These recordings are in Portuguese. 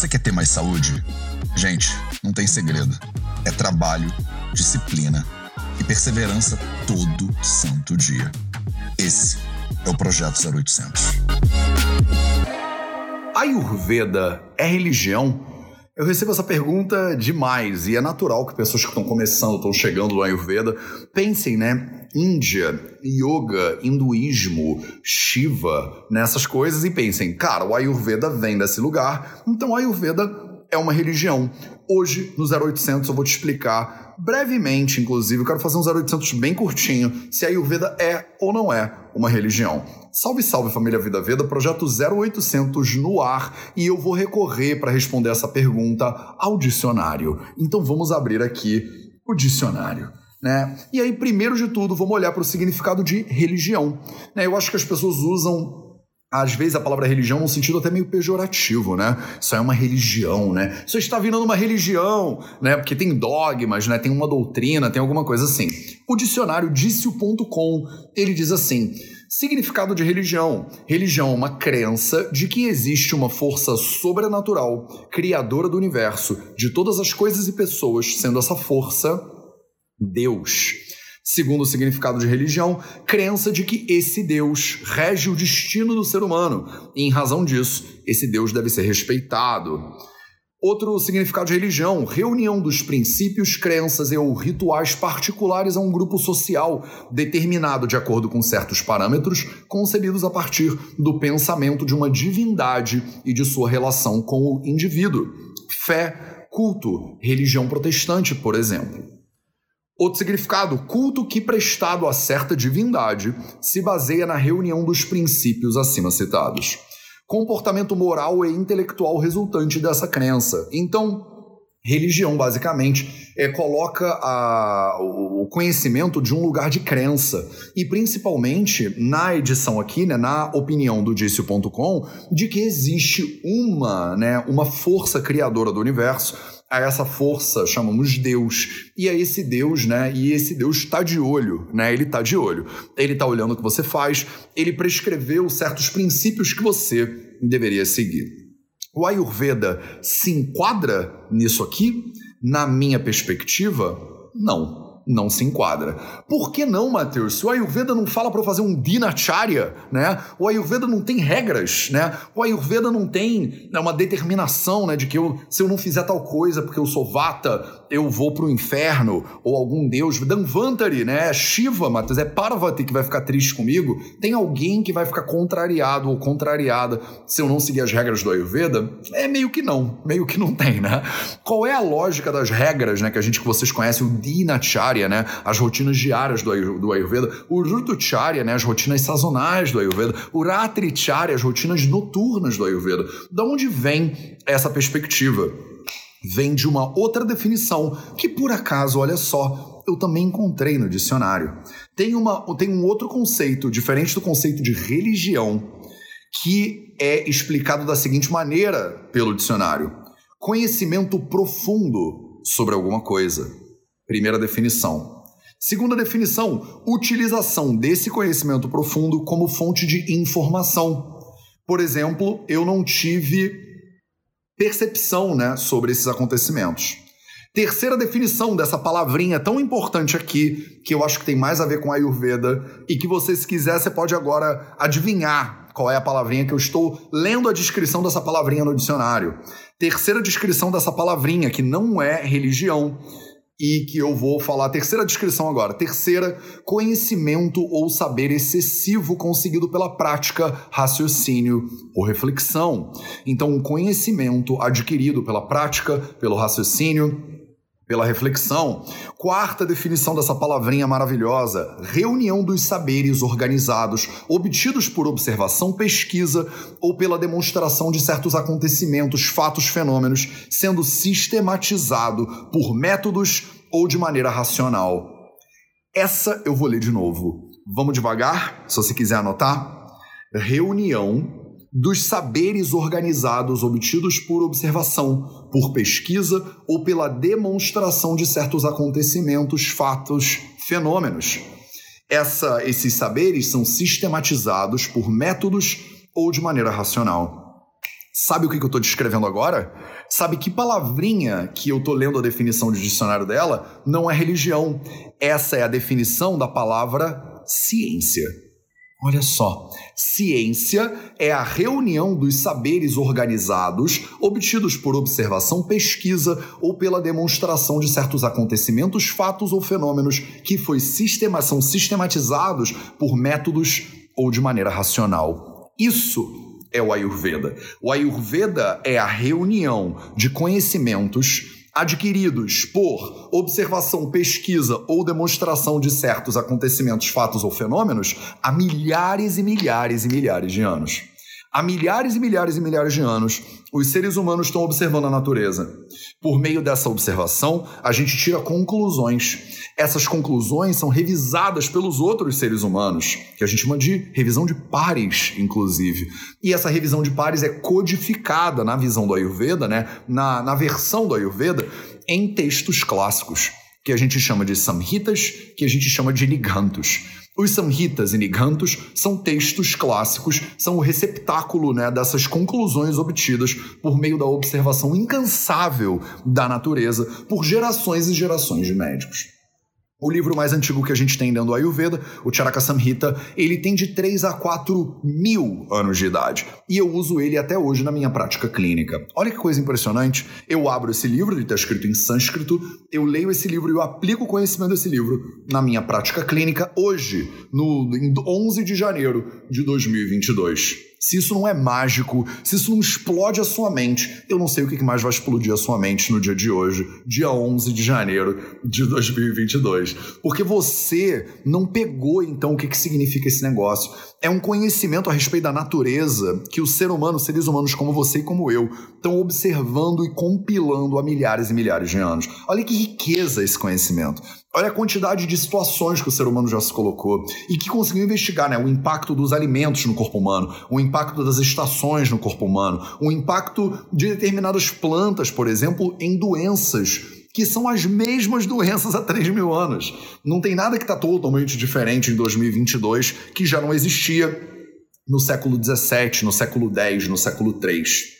Você quer ter mais saúde? Gente, não tem segredo. É trabalho, disciplina e perseverança todo santo dia. Esse é o Projeto 0800. Ayurveda é religião? Eu recebo essa pergunta demais e é natural que pessoas que estão começando, estão chegando no Ayurveda, pensem, né? Índia, yoga, hinduísmo, Shiva, nessas coisas e pensem, cara, o Ayurveda vem desse lugar, então o Ayurveda é uma religião. Hoje, no 0800, eu vou te explicar brevemente, inclusive, eu quero fazer um 0800 bem curtinho, se a Ayurveda é ou não é uma religião. Salve, salve família Vida Veda, projeto 0800 no ar e eu vou recorrer para responder essa pergunta ao dicionário. Então vamos abrir aqui o dicionário. Né? E aí, primeiro de tudo, vamos olhar para o significado de religião. Né? Eu acho que as pessoas usam às vezes a palavra religião num sentido até meio pejorativo, né? Isso é uma religião, né? Isso está virando uma religião, né? Porque tem dogmas, né? Tem uma doutrina, tem alguma coisa assim. O dicionário disse-o.com, ele diz assim: significado de religião. Religião é uma crença de que existe uma força sobrenatural, criadora do universo, de todas as coisas e pessoas, sendo essa força Deus. Segundo o significado de religião, crença de que esse Deus rege o destino do ser humano e, em razão disso, esse Deus deve ser respeitado. Outro significado de religião, reunião dos princípios, crenças e ou rituais particulares a um grupo social, determinado de acordo com certos parâmetros, concebidos a partir do pensamento de uma divindade e de sua relação com o indivíduo. Fé, culto, religião protestante, por exemplo. Outro significado, culto que prestado a certa divindade se baseia na reunião dos princípios acima citados. Comportamento moral e intelectual resultante dessa crença. Então, religião, basicamente, é, coloca a, o conhecimento de um lugar de crença. E principalmente na edição aqui, né, na opinião do Dício.com, de que existe uma, né, uma força criadora do universo a essa força chamamos Deus. E a esse Deus, né? E esse Deus está de olho, né? Ele está de olho. Ele está olhando o que você faz, ele prescreveu certos princípios que você deveria seguir. O Ayurveda se enquadra nisso aqui? Na minha perspectiva, não não se enquadra. Por que não, Matheus? Se o Ayurveda não fala para fazer um dinacharya, né? O Ayurveda não tem regras, né? O Ayurveda não tem né, uma determinação, né, de que eu, se eu não fizer tal coisa porque eu sou vata, eu vou pro inferno, ou algum deus, Danvantari, né? É Shiva, Matheus, é Parvati que vai ficar triste comigo. Tem alguém que vai ficar contrariado ou contrariada se eu não seguir as regras do Ayurveda? É meio que não, meio que não tem, né? Qual é a lógica das regras, né, que a gente que vocês conhecem, o Dinacharya, né? As rotinas diárias do, do Ayurveda, o Rutucharya, né? As rotinas sazonais do Ayurveda, o Ratricharya, as rotinas noturnas do Ayurveda. Da onde vem essa perspectiva? vem de uma outra definição que, por acaso, olha só, eu também encontrei no dicionário. Tem, uma, tem um outro conceito, diferente do conceito de religião, que é explicado da seguinte maneira pelo dicionário: conhecimento profundo sobre alguma coisa. Primeira definição. Segunda definição, utilização desse conhecimento profundo como fonte de informação. Por exemplo, eu não tive percepção né, sobre esses acontecimentos. Terceira definição dessa palavrinha tão importante aqui, que eu acho que tem mais a ver com a Ayurveda, e que você, se quiser, você pode agora adivinhar qual é a palavrinha que eu estou lendo a descrição dessa palavrinha no dicionário. Terceira descrição dessa palavrinha, que não é religião, e que eu vou falar a terceira descrição agora. Terceira, conhecimento ou saber excessivo conseguido pela prática, raciocínio ou reflexão. Então, o conhecimento adquirido pela prática, pelo raciocínio, pela reflexão. Quarta definição dessa palavrinha maravilhosa: reunião dos saberes organizados, obtidos por observação, pesquisa ou pela demonstração de certos acontecimentos, fatos, fenômenos, sendo sistematizado por métodos ou de maneira racional. Essa eu vou ler de novo. Vamos devagar, se você quiser anotar. Reunião dos saberes organizados obtidos por observação, por pesquisa ou pela demonstração de certos acontecimentos, fatos, fenômenos. Essa, esses saberes são sistematizados por métodos ou de maneira racional. Sabe o que, eu estou descrevendo agora? Sabe que palavrinha que eu estou lendo a definição de dicionário dela não é religião. Essa é a definição da palavra ciência. Olha só, ciência é a reunião dos saberes organizados obtidos por observação, pesquisa ou pela demonstração de certos acontecimentos, fatos ou fenômenos que foi sistema, são sistematizados por métodos ou de maneira racional. Isso é o Ayurveda. O Ayurveda é a reunião de conhecimentos adquiridos por observação, pesquisa ou demonstração de certos acontecimentos, fatos ou fenômenos há milhares e milhares e milhares de anos. Há milhares e milhares e milhares de anos, os seres humanos estão observando a natureza. Por meio dessa observação, a gente tira conclusões. Essas conclusões são revisadas pelos outros seres humanos, que a gente chama de revisão de pares, inclusive. E essa revisão de pares é codificada na visão do Ayurveda, né? na, na versão do Ayurveda, em textos clássicos, que a gente chama de samhitas, que a gente chama de nigantos. Os Samhitas e Nigantos são textos clássicos, são o receptáculo né, dessas conclusões obtidas por meio da observação incansável da natureza por gerações e gerações de médicos. O livro mais antigo que a gente tem dentro do Ayurveda, o Charaka Samhita, ele tem de 3 a 4 mil anos de idade. E eu uso ele até hoje na minha prática clínica. Olha que coisa impressionante. Eu abro esse livro, ele está escrito em sânscrito, eu leio esse livro e eu aplico o conhecimento desse livro na minha prática clínica hoje, no 11 de janeiro de 2022. Se isso não é mágico, se isso não explode a sua mente, eu não sei o que mais vai explodir a sua mente no dia de hoje, dia 11 de janeiro de 2022. Porque você não pegou então o que, significa esse negócio. É um conhecimento a respeito da natureza que o ser humano, seres humanos como você e como eu, estão observando e compilando há milhares e milhares de anos. Olha que riqueza esse conhecimento. Olha a quantidade de situações que o ser humano já se colocou e que conseguiu investigar né, o impacto dos alimentos no corpo humano, o impacto das estações no corpo humano, o impacto de determinadas plantas, por exemplo, em doenças que são as mesmas doenças há 3 mil anos. Não tem nada que está totalmente diferente em 2022 que já não existia no século 17, no século 10, no século 3.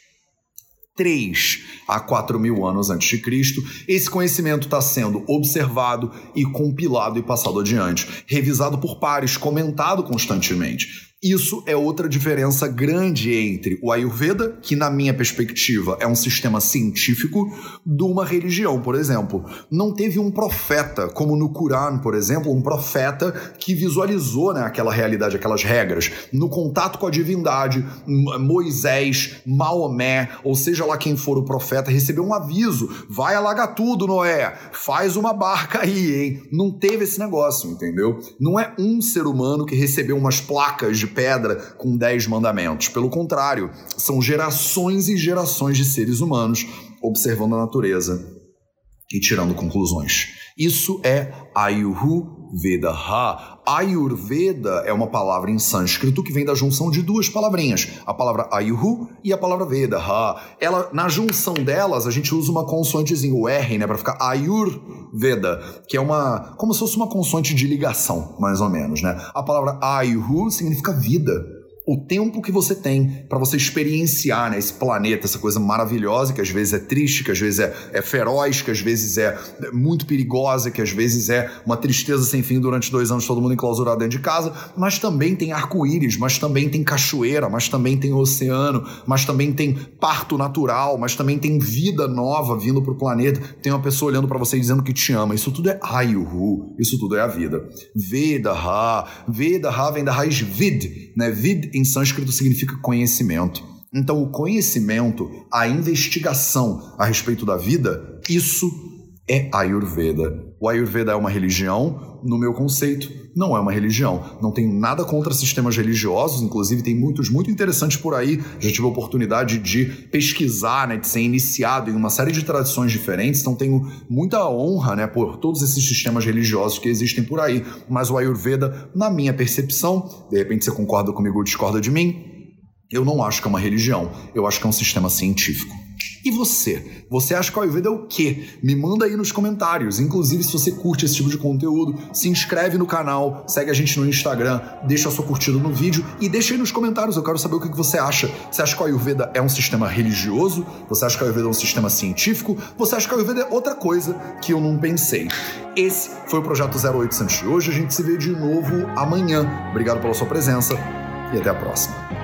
3 a 4 mil anos antes de Cristo. Esse conhecimento está sendo observado e compilado e passado adiante, revisado por pares, comentado constantemente. Isso é outra diferença grande entre o Ayurveda, que na minha perspectiva é um sistema científico, de uma religião, por exemplo. Não teve um profeta, como no Quran, por exemplo, um profeta que visualizou né, aquela realidade, aquelas regras. No contato com a divindade, Moisés, Maomé, ou seja lá quem for o profeta, recebeu um aviso: vai alagar tudo, Noé, faz uma barca aí, hein? Não teve esse negócio, entendeu? Não é um ser humano que recebeu umas placas de pedra com dez mandamentos. Pelo contrário, são gerações e gerações de seres humanos observando a natureza e tirando conclusões. Isso é Ayurveda. Ayurveda é uma palavra em sânscrito que vem da junção de duas palavrinhas, a palavra Ayurhu e a palavra Veda. Ela, na junção delas, a gente usa uma consoantezinha, o R, né, para ficar Ayurveda, que é uma como se fosse uma consoante de ligação, mais ou menos, né? A palavra Ayurhu significa vida o tempo que você tem para você experienciar né, esse planeta, essa coisa maravilhosa, que às vezes é triste, que às vezes é, é feroz, que às vezes é muito perigosa, que às vezes é uma tristeza sem fim durante dois anos, todo mundo enclausurado dentro de casa, mas também tem arco-íris, mas também tem cachoeira, mas também tem oceano, mas também tem parto natural, mas também tem vida nova vindo para o planeta, tem uma pessoa olhando para você e dizendo que te ama. Isso tudo é Ayuhu, isso tudo é a vida. Veda Ha, Veda Ha vem da raiz Vid, né? Vid em sânscrito significa conhecimento. Então, o conhecimento, a investigação a respeito da vida, isso é Ayurveda. O Ayurveda é uma religião, no meu conceito, não é uma religião. Não tenho nada contra sistemas religiosos, inclusive tem muitos muito interessantes por aí. Já tive a oportunidade de pesquisar, né, de ser iniciado em uma série de tradições diferentes, então tenho muita honra, né, por todos esses sistemas religiosos que existem por aí. Mas o Ayurveda, na minha percepção, de repente você concorda comigo ou discorda de mim, eu não acho que é uma religião, eu acho que é um sistema científico. E você? Você acha que o Ayurveda é o quê? Me manda aí nos comentários. Inclusive, se você curte esse tipo de conteúdo, se inscreve no canal, segue a gente no Instagram, deixa a sua curtida no vídeo e deixa aí nos comentários. Eu quero saber o que você acha. Você acha que o Ayurveda é um sistema religioso? Você acha que o Ayurveda é um sistema científico? Você acha que o Ayurveda é outra coisa que eu não pensei? Esse foi o Projeto 0800 de hoje. A gente se vê de novo amanhã. Obrigado pela sua presença e até a próxima.